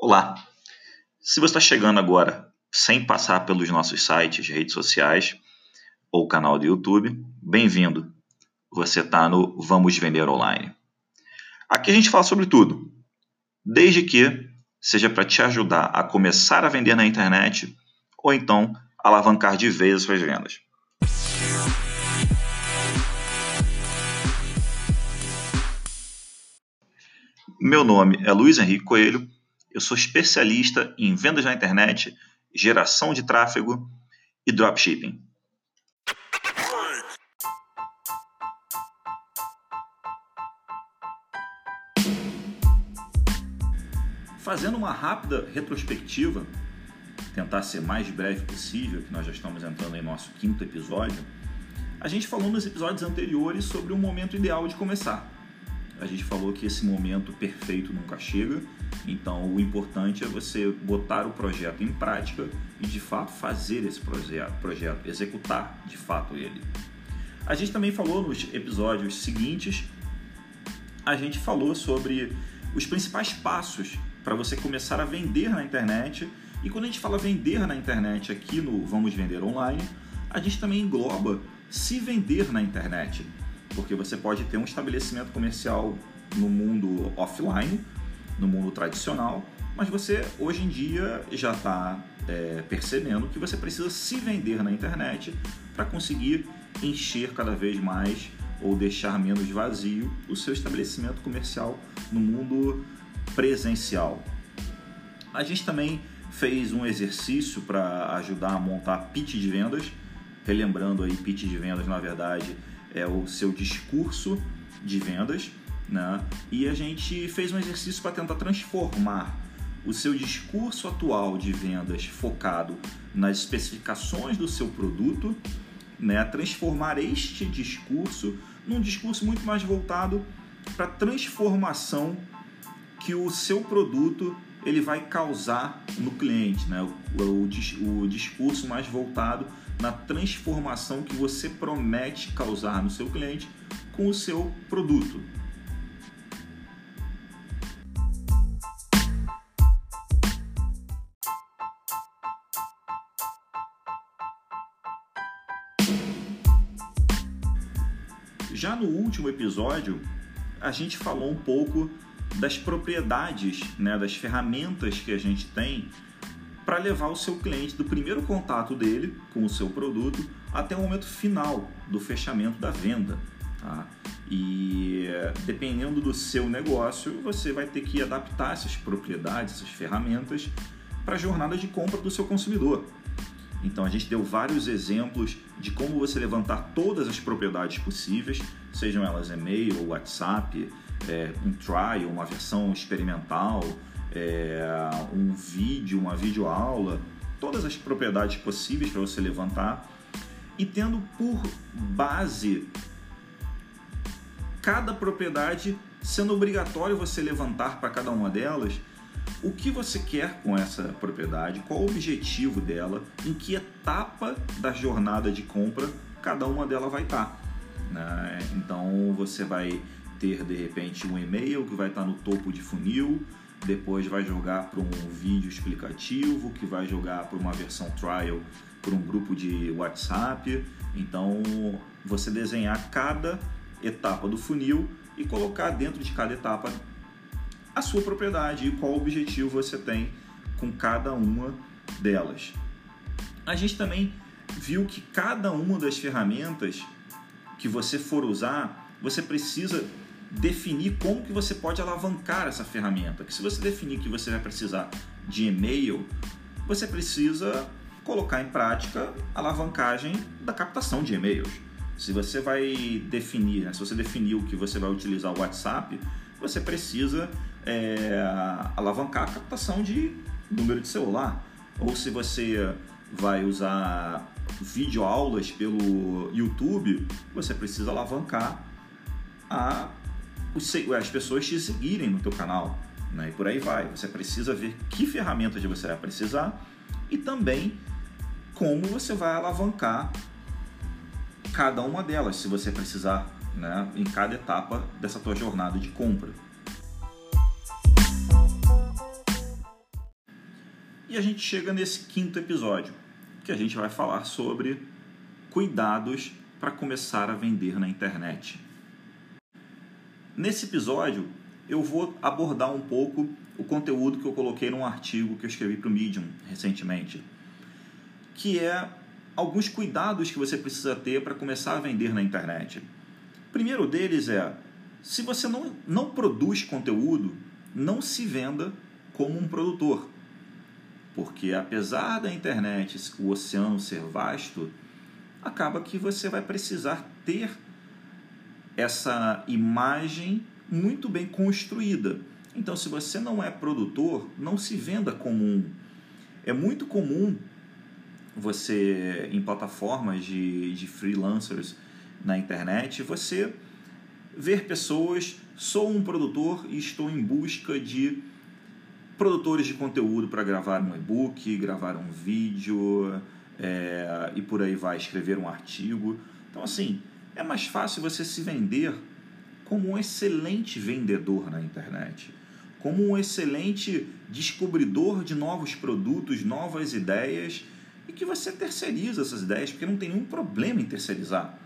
Olá! Se você está chegando agora sem passar pelos nossos sites, redes sociais ou canal do YouTube, bem-vindo! Você está no Vamos Vender Online. Aqui a gente fala sobre tudo, desde que seja para te ajudar a começar a vender na internet ou então alavancar de vez as suas vendas. Meu nome é Luiz Henrique Coelho eu sou especialista em vendas na internet, geração de tráfego e dropshipping. Fazendo uma rápida retrospectiva, tentar ser mais breve possível, que nós já estamos entrando em nosso quinto episódio, a gente falou nos episódios anteriores sobre o momento ideal de começar. A gente falou que esse momento perfeito nunca chega, então o importante é você botar o projeto em prática e de fato fazer esse projeto, executar de fato ele. A gente também falou nos episódios seguintes, a gente falou sobre os principais passos para você começar a vender na internet. E quando a gente fala vender na internet aqui no Vamos Vender Online, a gente também engloba se vender na internet porque você pode ter um estabelecimento comercial no mundo offline, no mundo tradicional, mas você hoje em dia já está é, percebendo que você precisa se vender na internet para conseguir encher cada vez mais ou deixar menos vazio o seu estabelecimento comercial no mundo presencial. A gente também fez um exercício para ajudar a montar pitch de vendas, relembrando aí pitch de vendas na verdade é o seu discurso de vendas, né? E a gente fez um exercício para tentar transformar o seu discurso atual de vendas focado nas especificações do seu produto, né? Transformar este discurso num discurso muito mais voltado para a transformação que o seu produto ele vai causar no cliente, né? o, o, o discurso mais voltado na transformação que você promete causar no seu cliente com o seu produto. Já no último episódio, a gente falou um pouco das propriedades, né, das ferramentas que a gente tem para levar o seu cliente do primeiro contato dele com o seu produto até o momento final do fechamento da venda. Tá? E dependendo do seu negócio, você vai ter que adaptar essas propriedades, essas ferramentas para a jornada de compra do seu consumidor. Então a gente deu vários exemplos de como você levantar todas as propriedades possíveis, sejam elas e-mail, WhatsApp, é, um trial, uma versão experimental, é, um vídeo, uma videoaula, todas as propriedades possíveis para você levantar e tendo por base cada propriedade sendo obrigatório você levantar para cada uma delas o que você quer com essa propriedade, qual o objetivo dela, em que etapa da jornada de compra cada uma delas vai estar. Tá, né? Então você vai ter de repente um e-mail que vai estar no topo de funil, depois vai jogar para um vídeo explicativo, que vai jogar para uma versão trial para um grupo de WhatsApp. Então, você desenhar cada etapa do funil e colocar dentro de cada etapa a sua propriedade e qual objetivo você tem com cada uma delas. A gente também viu que cada uma das ferramentas que você for usar, você precisa definir como que você pode alavancar essa ferramenta. Que se você definir que você vai precisar de e-mail, você precisa colocar em prática a alavancagem da captação de e-mails. Se você vai definir, né, se você definiu que você vai utilizar o WhatsApp, você precisa é, alavancar a captação de número de celular. Ou se você vai usar videoaulas pelo YouTube, você precisa alavancar a as pessoas te seguirem no teu canal, né? E por aí vai. Você precisa ver que ferramentas você vai precisar e também como você vai alavancar cada uma delas, se você precisar, né? Em cada etapa dessa tua jornada de compra. E a gente chega nesse quinto episódio, que a gente vai falar sobre cuidados para começar a vender na internet. Nesse episódio, eu vou abordar um pouco o conteúdo que eu coloquei num artigo que eu escrevi para o Medium recentemente, que é alguns cuidados que você precisa ter para começar a vender na internet. O primeiro deles é: se você não, não produz conteúdo, não se venda como um produtor. Porque apesar da internet, o oceano ser vasto, acaba que você vai precisar ter essa imagem muito bem construída. Então, se você não é produtor, não se venda como um. É muito comum você, em plataformas de, de freelancers na internet, você ver pessoas, sou um produtor e estou em busca de produtores de conteúdo para gravar um e-book, gravar um vídeo é, e por aí vai, escrever um artigo. Então, assim, é mais fácil você se vender como um excelente vendedor na internet, como um excelente descobridor de novos produtos, novas ideias e que você terceiriza essas ideias, porque não tem nenhum problema em terceirizar.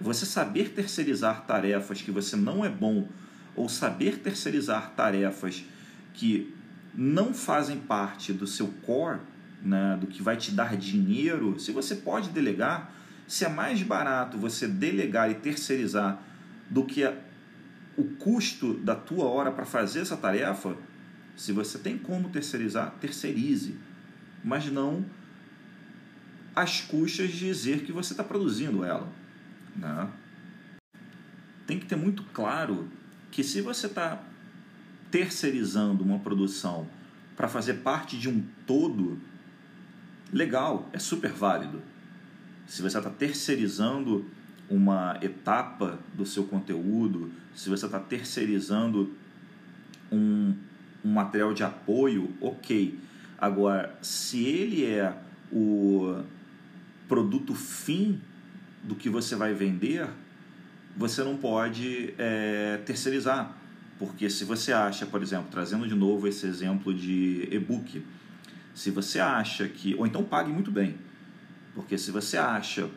Você saber terceirizar tarefas que você não é bom ou saber terceirizar tarefas que não fazem parte do seu core, né, do que vai te dar dinheiro, se você pode delegar, se é mais barato você delegar e terceirizar do que o custo da tua hora para fazer essa tarefa, se você tem como terceirizar, terceirize, mas não às custas de dizer que você está produzindo ela. Né? Tem que ter muito claro que se você está terceirizando uma produção para fazer parte de um todo, legal, é super válido. Se você está terceirizando uma etapa do seu conteúdo, se você está terceirizando um, um material de apoio, ok. Agora, se ele é o produto fim do que você vai vender, você não pode é, terceirizar. Porque se você acha, por exemplo, trazendo de novo esse exemplo de e-book, se você acha que. Ou então pague muito bem. Porque se você acha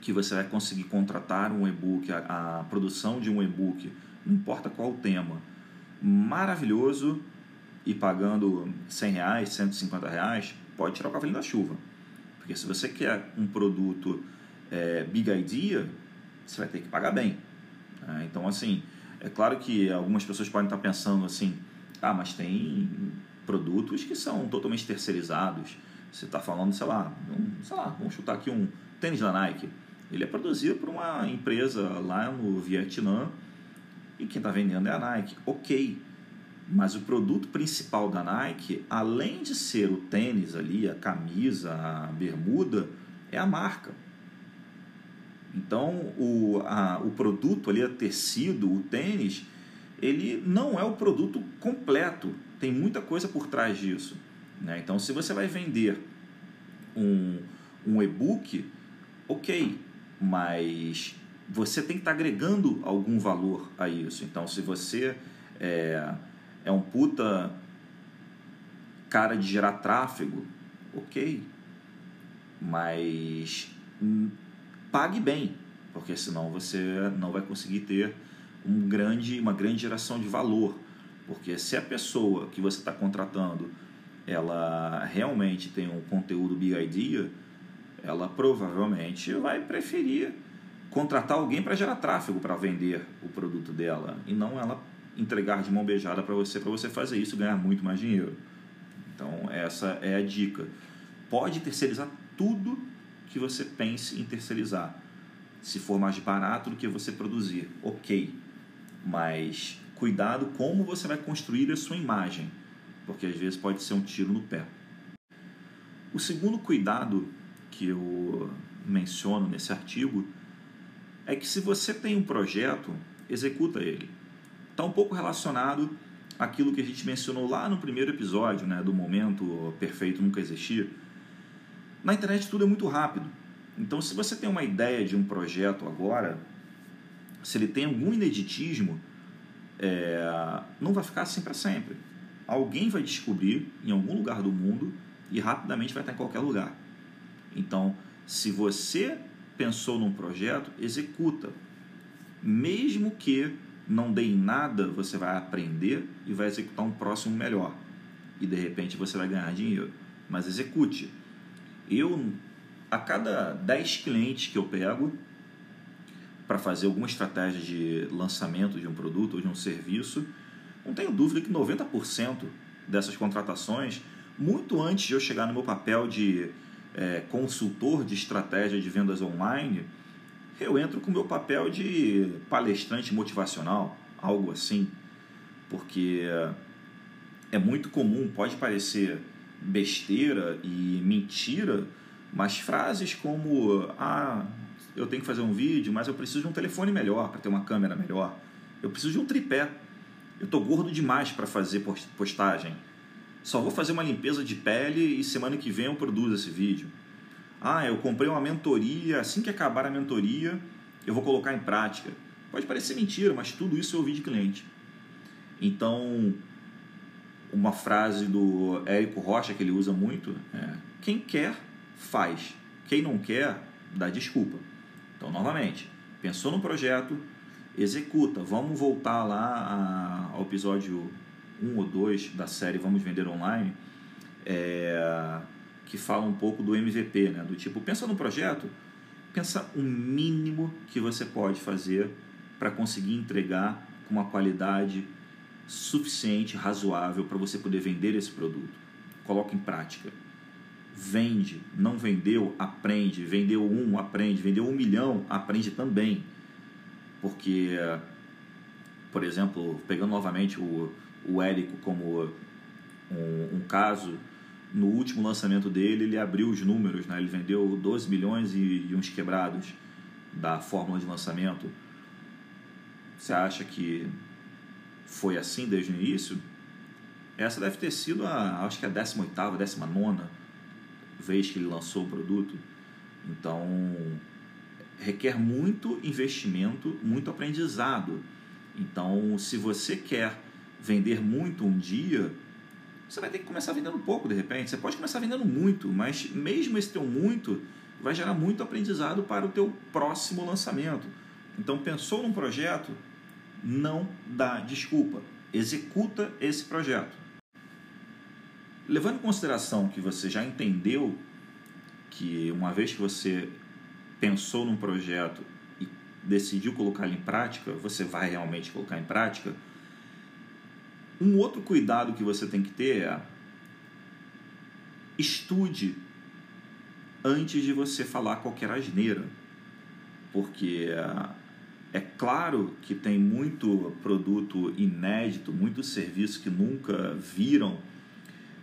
que você vai conseguir contratar um e-book, a, a produção de um e-book, não importa qual o tema, maravilhoso e pagando 100 reais, 150 reais, pode tirar o cavalinho da chuva. Porque se você quer um produto é, big idea, você vai ter que pagar bem. Né? Então, assim, é claro que algumas pessoas podem estar pensando assim, ah, mas tem produtos que são totalmente terceirizados. Você está falando, sei lá, um, sei lá, vamos chutar aqui um tênis da Nike. Ele é produzido por uma empresa lá no Vietnã e quem está vendendo é a Nike. Ok, mas o produto principal da Nike, além de ser o tênis ali, a camisa, a bermuda, é a marca. Então, o, a, o produto ali, o tecido, o tênis, ele não é o produto completo. Tem muita coisa por trás disso. Né? Então, se você vai vender um, um e-book, ok, mas você tem que estar tá agregando algum valor a isso. Então, se você é, é um puta cara de gerar tráfego, ok, mas pague bem, porque senão você não vai conseguir ter um grande, uma grande geração de valor. Porque se a pessoa que você está contratando ela realmente tem um conteúdo big idea, ela provavelmente vai preferir contratar alguém para gerar tráfego para vender o produto dela e não ela entregar de mão beijada para você para você fazer isso e ganhar muito mais dinheiro. Então essa é a dica. Pode terceirizar tudo que você pense em terceirizar. Se for mais barato do que você produzir, ok. Mas cuidado como você vai construir a sua imagem, porque às vezes pode ser um tiro no pé. O segundo cuidado que eu menciono nesse artigo é que se você tem um projeto, executa ele. Está um pouco relacionado àquilo que a gente mencionou lá no primeiro episódio, né, do momento perfeito nunca existir na internet tudo é muito rápido. Então, se você tem uma ideia de um projeto agora, se ele tem algum ineditismo, é, não vai ficar assim para sempre. Alguém vai descobrir em algum lugar do mundo e rapidamente vai estar em qualquer lugar. Então, se você pensou num projeto, executa. Mesmo que não dê em nada, você vai aprender e vai executar um próximo melhor. E de repente você vai ganhar dinheiro. Mas execute. Eu, a cada 10 clientes que eu pego para fazer alguma estratégia de lançamento de um produto ou de um serviço, não tenho dúvida que 90% dessas contratações, muito antes de eu chegar no meu papel de é, consultor de estratégia de vendas online, eu entro com o meu papel de palestrante motivacional, algo assim, porque é muito comum, pode parecer besteira e mentira, mas frases como ah, eu tenho que fazer um vídeo, mas eu preciso de um telefone melhor para ter uma câmera melhor. Eu preciso de um tripé. Eu tô gordo demais para fazer postagem. Só vou fazer uma limpeza de pele e semana que vem eu produzo esse vídeo. Ah, eu comprei uma mentoria, assim que acabar a mentoria, eu vou colocar em prática. Pode parecer mentira, mas tudo isso eu ouvi de cliente. Então, uma frase do Érico Rocha que ele usa muito é: quem quer, faz. Quem não quer, dá desculpa. Então, novamente, pensou no projeto, executa. Vamos voltar lá ao episódio 1 ou 2 da série Vamos Vender Online. É que fala um pouco do MVP, né? Do tipo, pensa no projeto, pensa o mínimo que você pode fazer para conseguir entregar com uma qualidade suficiente, razoável para você poder vender esse produto. Coloca em prática. Vende, não vendeu, aprende. Vendeu um, aprende. Vendeu um milhão, aprende também. Porque, por exemplo, pegando novamente o, o Érico como um, um caso no último lançamento dele, ele abriu os números, né? ele vendeu 12 milhões e, e uns quebrados da fórmula de lançamento. Você acha que foi assim desde o início? Essa deve ter sido a, acho que a 18ª, 19 vez que ele lançou o produto. Então, requer muito investimento, muito aprendizado. Então, se você quer vender muito um dia, você vai ter que começar vendendo pouco de repente. Você pode começar vendendo muito, mas mesmo esse teu muito vai gerar muito aprendizado para o teu próximo lançamento. Então pensou num projeto, não dá desculpa. Executa esse projeto. Levando em consideração que você já entendeu que uma vez que você pensou num projeto e decidiu colocá-lo em prática, você vai realmente colocar em prática, um outro cuidado que você tem que ter é estude antes de você falar qualquer asneira. Porque é claro que tem muito produto inédito, muito serviço que nunca viram,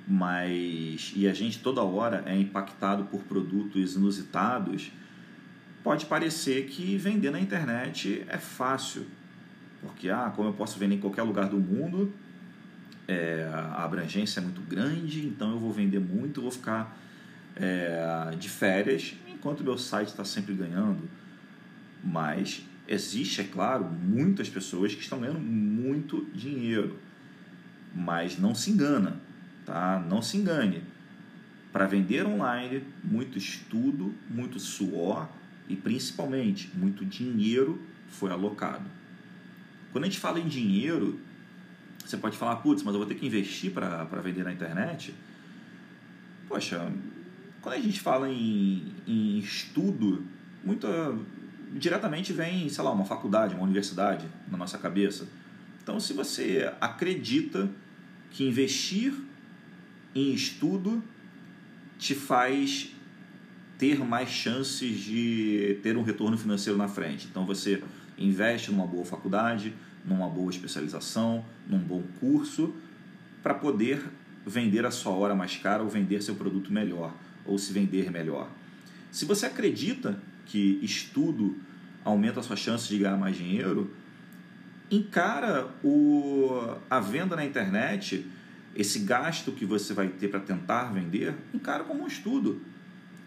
mas e a gente toda hora é impactado por produtos inusitados. Pode parecer que vender na internet é fácil, porque ah, como eu posso vender em qualquer lugar do mundo, é, a abrangência é muito grande, então eu vou vender muito, vou ficar é, de férias, enquanto meu site está sempre ganhando. Mas existe, é claro, muitas pessoas que estão ganhando muito dinheiro. Mas não se engana, tá? Não se engane. Para vender online, muito estudo, muito suor e principalmente muito dinheiro foi alocado. Quando a gente fala em dinheiro, você pode falar, putz, mas eu vou ter que investir para vender na internet. Poxa, quando a gente fala em, em estudo, muito diretamente vem, sei lá, uma faculdade, uma universidade na nossa cabeça. Então, se você acredita que investir em estudo te faz ter mais chances de ter um retorno financeiro na frente. Então, você investe numa boa faculdade, numa boa especialização, num bom curso, para poder vender a sua hora mais cara ou vender seu produto melhor, ou se vender melhor. Se você acredita que estudo aumenta a sua chance de ganhar mais dinheiro, encara o, a venda na internet, esse gasto que você vai ter para tentar vender, encara como um estudo.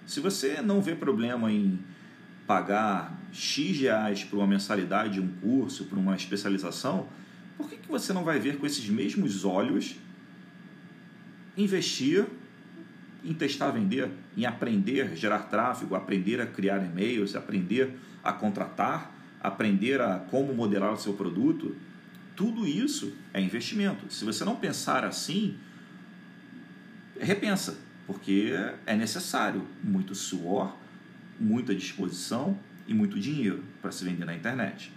Se você não vê problema em pagar X reais por uma mensalidade de um curso, por uma especialização, por que, que você não vai ver com esses mesmos olhos investir em testar, vender, em aprender, gerar tráfego, aprender a criar e-mails, aprender a contratar, aprender a como modelar o seu produto. Tudo isso é investimento. Se você não pensar assim, repensa, porque é necessário muito suor, muita disposição e muito dinheiro para se vender na internet.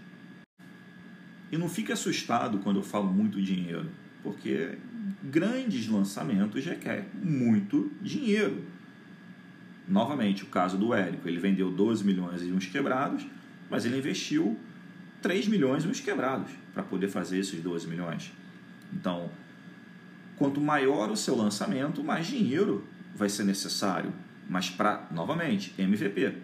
E não fique assustado quando eu falo muito dinheiro, porque grandes lançamentos requerem muito dinheiro. Novamente, o caso do Érico, ele vendeu 12 milhões e uns quebrados, mas ele investiu 3 milhões e uns quebrados para poder fazer esses 12 milhões. Então, quanto maior o seu lançamento, mais dinheiro vai ser necessário. Mas para, novamente, MVP,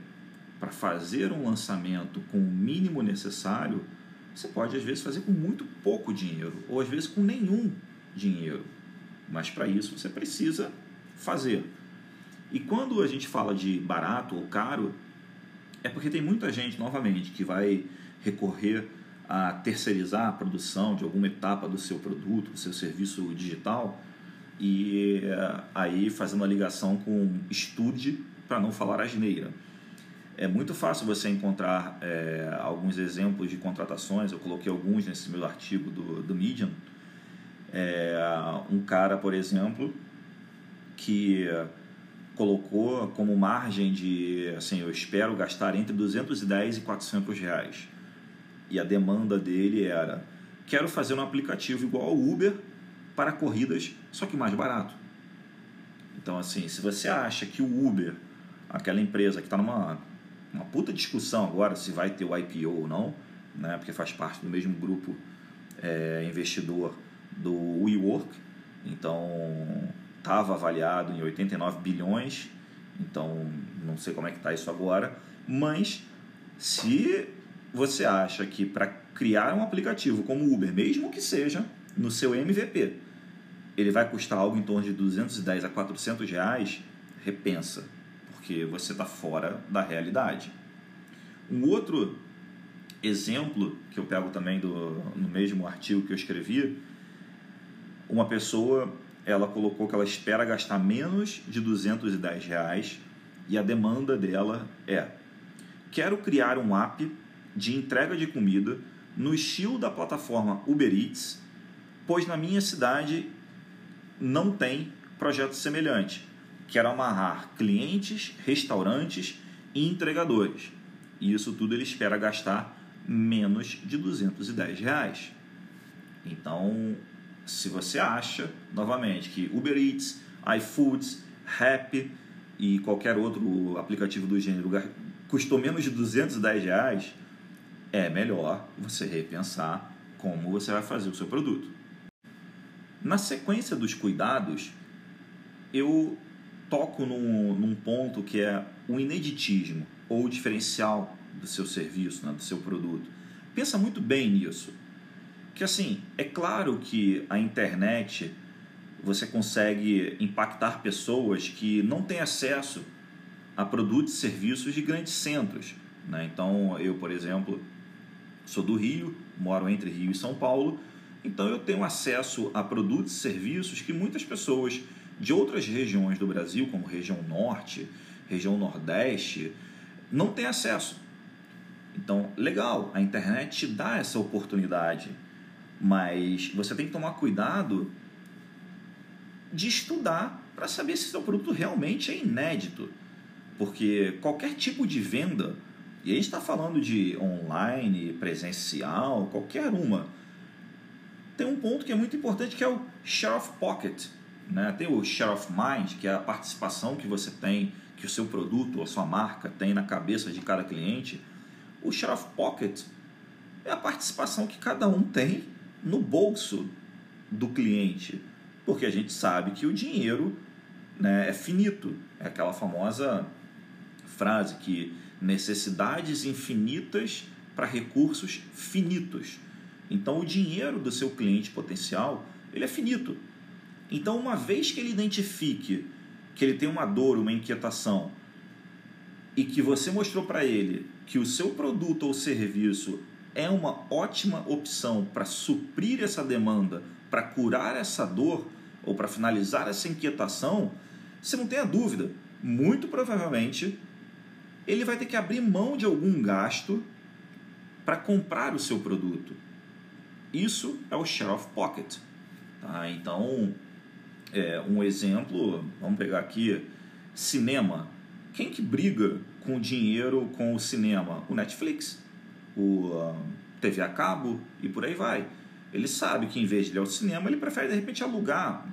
para fazer um lançamento com o mínimo necessário, você pode às vezes fazer com muito pouco dinheiro, ou às vezes com nenhum dinheiro. Mas para isso você precisa fazer. E quando a gente fala de barato ou caro, é porque tem muita gente, novamente, que vai recorrer a terceirizar a produção de alguma etapa do seu produto, do seu serviço digital, e eh, aí fazendo a ligação com estude para não falar asneira. É muito fácil você encontrar é, alguns exemplos de contratações, eu coloquei alguns nesse meu artigo do, do Medium. É, um cara, por exemplo, que colocou como margem de, assim, eu espero gastar entre 210 e 400 reais. E a demanda dele era, quero fazer um aplicativo igual ao Uber para corridas, só que mais barato. Então, assim, se você acha que o Uber, aquela empresa que está numa uma puta discussão agora se vai ter o IPO ou não, né? porque faz parte do mesmo grupo é, investidor do WeWork, então estava avaliado em 89 bilhões, então não sei como é que está isso agora, mas se você acha que para criar um aplicativo como Uber, mesmo que seja no seu MVP, ele vai custar algo em torno de 210 a 400 reais, repensa porque você está fora da realidade. Um outro exemplo que eu pego também do, no mesmo artigo que eu escrevi, uma pessoa ela colocou que ela espera gastar menos de 210 reais e a demanda dela é quero criar um app de entrega de comida no estilo da plataforma Uber Eats, pois na minha cidade não tem projeto semelhante. Quero amarrar clientes, restaurantes e entregadores. E isso tudo ele espera gastar menos de 210 reais. Então, se você acha, novamente, que Uber Eats, iFoods, Happy e qualquer outro aplicativo do gênero custou menos de 210 reais, é melhor você repensar como você vai fazer o seu produto. Na sequência dos cuidados, eu toco num, num ponto que é o ineditismo ou o diferencial do seu serviço, né, do seu produto. Pensa muito bem nisso. Que assim, é claro que a internet você consegue impactar pessoas que não têm acesso a produtos e serviços de grandes centros. Né? Então, eu, por exemplo, sou do Rio, moro entre Rio e São Paulo, então eu tenho acesso a produtos e serviços que muitas pessoas de outras regiões do Brasil, como região norte, região nordeste, não tem acesso. Então, legal, a internet te dá essa oportunidade, mas você tem que tomar cuidado de estudar para saber se seu produto realmente é inédito. Porque qualquer tipo de venda, e aí está falando de online, presencial, qualquer uma, tem um ponto que é muito importante que é o share of pocket. Né? Tem o share of mind, que é a participação que você tem, que o seu produto a sua marca tem na cabeça de cada cliente. O share of pocket é a participação que cada um tem no bolso do cliente, porque a gente sabe que o dinheiro né, é finito. É aquela famosa frase que necessidades infinitas para recursos finitos. Então, o dinheiro do seu cliente potencial ele é finito. Então, uma vez que ele identifique que ele tem uma dor, uma inquietação, e que você mostrou para ele que o seu produto ou serviço é uma ótima opção para suprir essa demanda, para curar essa dor, ou para finalizar essa inquietação, você não tenha dúvida, muito provavelmente ele vai ter que abrir mão de algum gasto para comprar o seu produto. Isso é o share of pocket. Tá? Então, é, um exemplo, vamos pegar aqui, cinema. Quem que briga com dinheiro com o cinema? O Netflix, o uh, TV a cabo e por aí vai. Ele sabe que em vez de ir ao cinema, ele prefere de repente alugar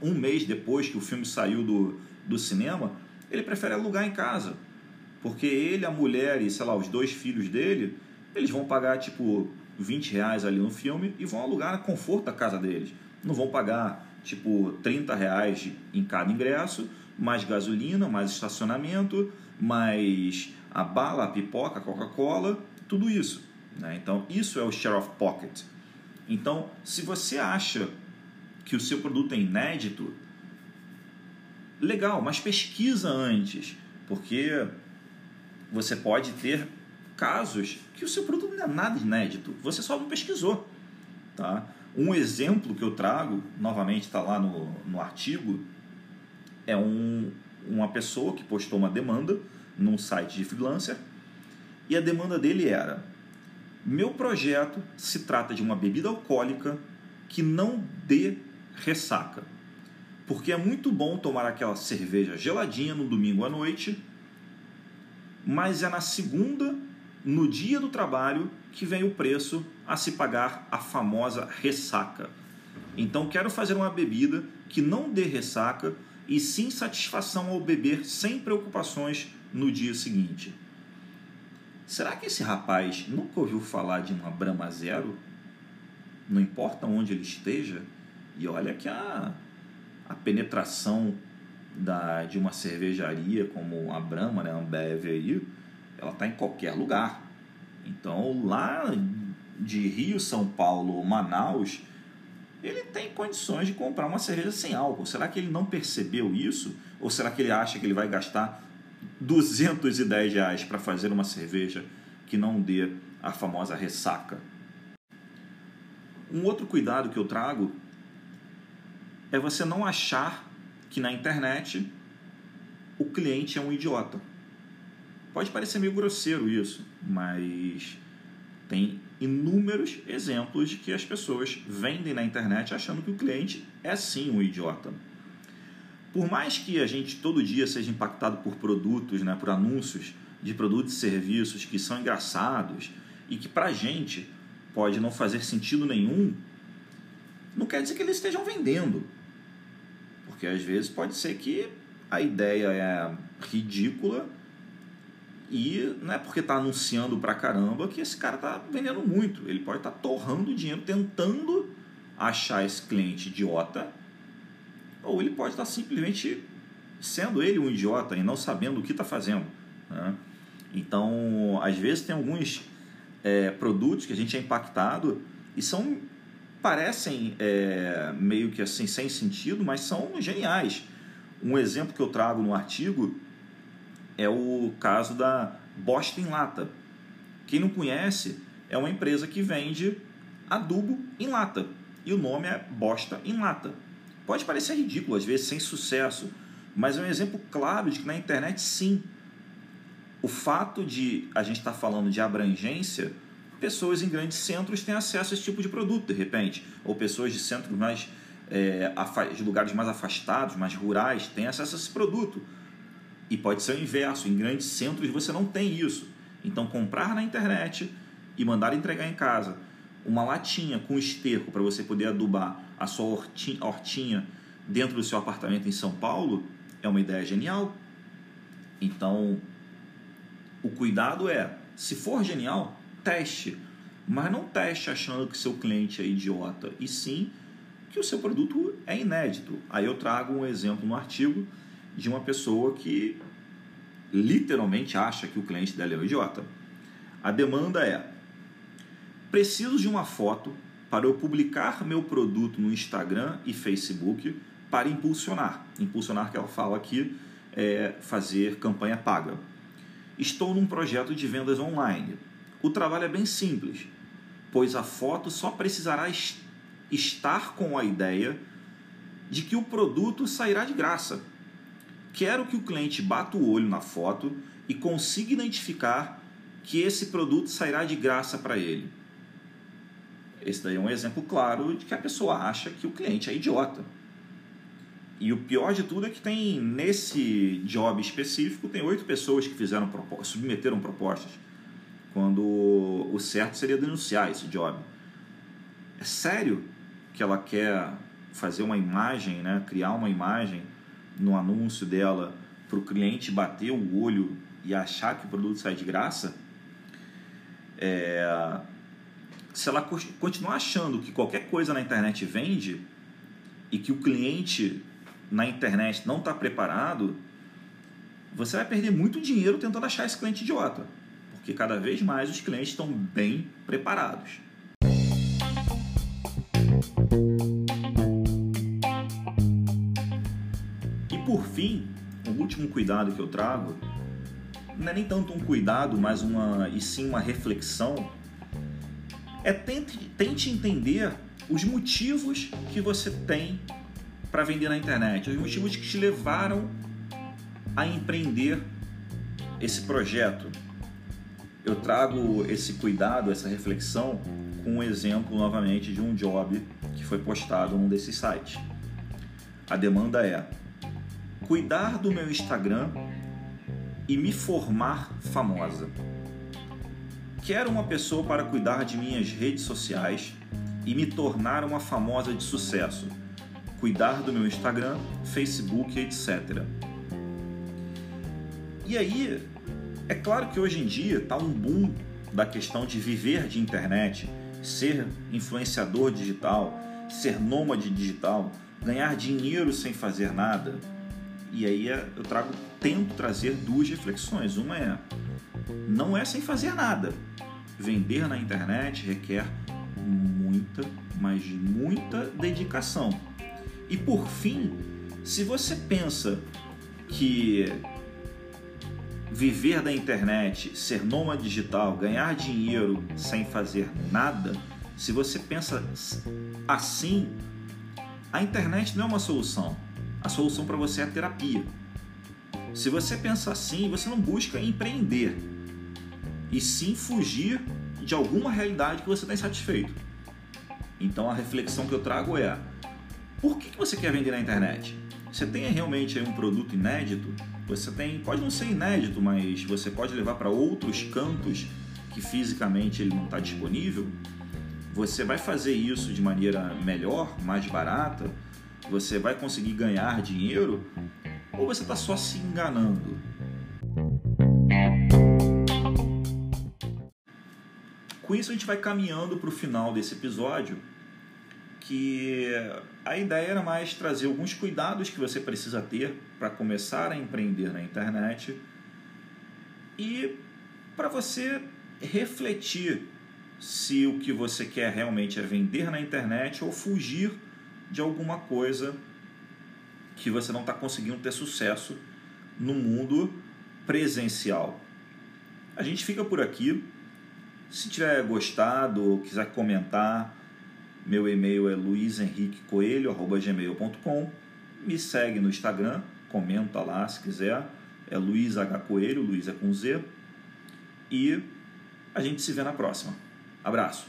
um mês depois que o filme saiu do, do cinema, ele prefere alugar em casa. Porque ele, a mulher e, sei lá, os dois filhos dele, eles vão pagar tipo 20 reais ali no filme e vão alugar no conforto da casa deles. Não vão pagar tipo 30 reais em cada ingresso, mais gasolina, mais estacionamento, mais a bala, a pipoca, a Coca-Cola, tudo isso. Né? Então, isso é o share of pocket. Então, se você acha que o seu produto é inédito, legal, mas pesquisa antes, porque você pode ter casos que o seu produto não é nada inédito, você só não pesquisou. Tá? Um exemplo que eu trago, novamente está lá no, no artigo, é um, uma pessoa que postou uma demanda num site de freelancer e a demanda dele era: meu projeto se trata de uma bebida alcoólica que não dê ressaca. Porque é muito bom tomar aquela cerveja geladinha no domingo à noite, mas é na segunda, no dia do trabalho, que vem o preço a se pagar a famosa ressaca. Então quero fazer uma bebida que não dê ressaca e sim satisfação ao beber sem preocupações no dia seguinte. Será que esse rapaz nunca ouviu falar de uma Brahma Zero? Não importa onde ele esteja, e olha que a, a penetração da, de uma cervejaria como a Brahma, né, a Ambev aí, ela está em qualquer lugar. Então lá de Rio, São Paulo ou Manaus, ele tem condições de comprar uma cerveja sem álcool. Será que ele não percebeu isso? Ou será que ele acha que ele vai gastar 210 reais para fazer uma cerveja que não dê a famosa ressaca? Um outro cuidado que eu trago é você não achar que na internet o cliente é um idiota. Pode parecer meio grosseiro isso, mas tem inúmeros exemplos de que as pessoas vendem na internet achando que o cliente é sim um idiota. Por mais que a gente todo dia seja impactado por produtos, né, por anúncios de produtos e serviços que são engraçados e que para a gente pode não fazer sentido nenhum, não quer dizer que eles estejam vendendo. Porque às vezes pode ser que a ideia é ridícula e não é porque está anunciando pra caramba que esse cara está vendendo muito. Ele pode estar tá torrando dinheiro tentando achar esse cliente idiota, ou ele pode estar tá simplesmente sendo ele um idiota e não sabendo o que está fazendo. Né? Então, às vezes tem alguns é, produtos que a gente é impactado e são parecem é, meio que assim sem sentido, mas são geniais. Um exemplo que eu trago no artigo é o caso da Bosta em Lata. Quem não conhece, é uma empresa que vende adubo em lata. E o nome é Bosta em Lata. Pode parecer ridículo, às vezes sem sucesso, mas é um exemplo claro de que na internet, sim, o fato de a gente estar tá falando de abrangência, pessoas em grandes centros têm acesso a esse tipo de produto, de repente, ou pessoas de centros mais. É, de lugares mais afastados, mais rurais, têm acesso a esse produto. E pode ser o inverso, em grandes centros você não tem isso. Então, comprar na internet e mandar entregar em casa uma latinha com esterco para você poder adubar a sua hortinha dentro do seu apartamento em São Paulo é uma ideia genial. Então, o cuidado é, se for genial, teste. Mas não teste achando que seu cliente é idiota, e sim que o seu produto é inédito. Aí eu trago um exemplo no artigo de uma pessoa que literalmente acha que o cliente dela é um idiota. A demanda é: preciso de uma foto para eu publicar meu produto no Instagram e Facebook para impulsionar. Impulsionar que ela fala aqui é fazer campanha paga. Estou num projeto de vendas online. O trabalho é bem simples, pois a foto só precisará estar com a ideia de que o produto sairá de graça. Quero que o cliente bata o olho na foto e consiga identificar que esse produto sairá de graça para ele. Esse daí é um exemplo claro de que a pessoa acha que o cliente é idiota. E o pior de tudo é que tem nesse job específico tem oito pessoas que fizeram submeteram propostas, quando o certo seria denunciar esse job. É sério que ela quer fazer uma imagem, né, criar uma imagem no anúncio dela para o cliente bater o olho e achar que o produto sai de graça? É, se ela continuar achando que qualquer coisa na internet vende e que o cliente na internet não está preparado, você vai perder muito dinheiro tentando achar esse cliente idiota, porque cada vez mais os clientes estão bem preparados. Fim, o último cuidado que eu trago não é nem tanto um cuidado, mas uma e sim uma reflexão é tente, tente entender os motivos que você tem para vender na internet, os motivos que te levaram a empreender esse projeto. Eu trago esse cuidado, essa reflexão com um exemplo novamente de um job que foi postado num desses sites. A demanda é cuidar do meu Instagram e me formar famosa. Quero uma pessoa para cuidar de minhas redes sociais e me tornar uma famosa de sucesso. Cuidar do meu Instagram, Facebook, etc. E aí, é claro que hoje em dia está um boom da questão de viver de internet, ser influenciador digital, ser nômade digital, ganhar dinheiro sem fazer nada. E aí eu trago, tento trazer duas reflexões. Uma é, não é sem fazer nada Vender na internet requer muita, mas muita dedicação. E por fim, se você pensa que viver da internet, ser nômade digital, ganhar dinheiro sem fazer nada, se você pensa assim, a internet não é uma solução. A solução para você é a terapia. Se você pensa assim, você não busca empreender e sim fugir de alguma realidade que você está insatisfeito. Então a reflexão que eu trago é: por que você quer vender na internet? Você tem realmente um produto inédito? Você tem, pode não ser inédito, mas você pode levar para outros cantos que fisicamente ele não está disponível? Você vai fazer isso de maneira melhor, mais barata? Você vai conseguir ganhar dinheiro? Ou você está só se enganando? Com isso a gente vai caminhando para o final desse episódio, que a ideia era mais trazer alguns cuidados que você precisa ter para começar a empreender na internet e para você refletir se o que você quer realmente é vender na internet ou fugir de alguma coisa que você não está conseguindo ter sucesso no mundo presencial. A gente fica por aqui. Se tiver gostado ou quiser comentar, meu e-mail é luizenriquecoelho.gmail.com Me segue no Instagram, comenta lá se quiser. É Luiz H. Coelho, Luiz é com Z. E a gente se vê na próxima. Abraço!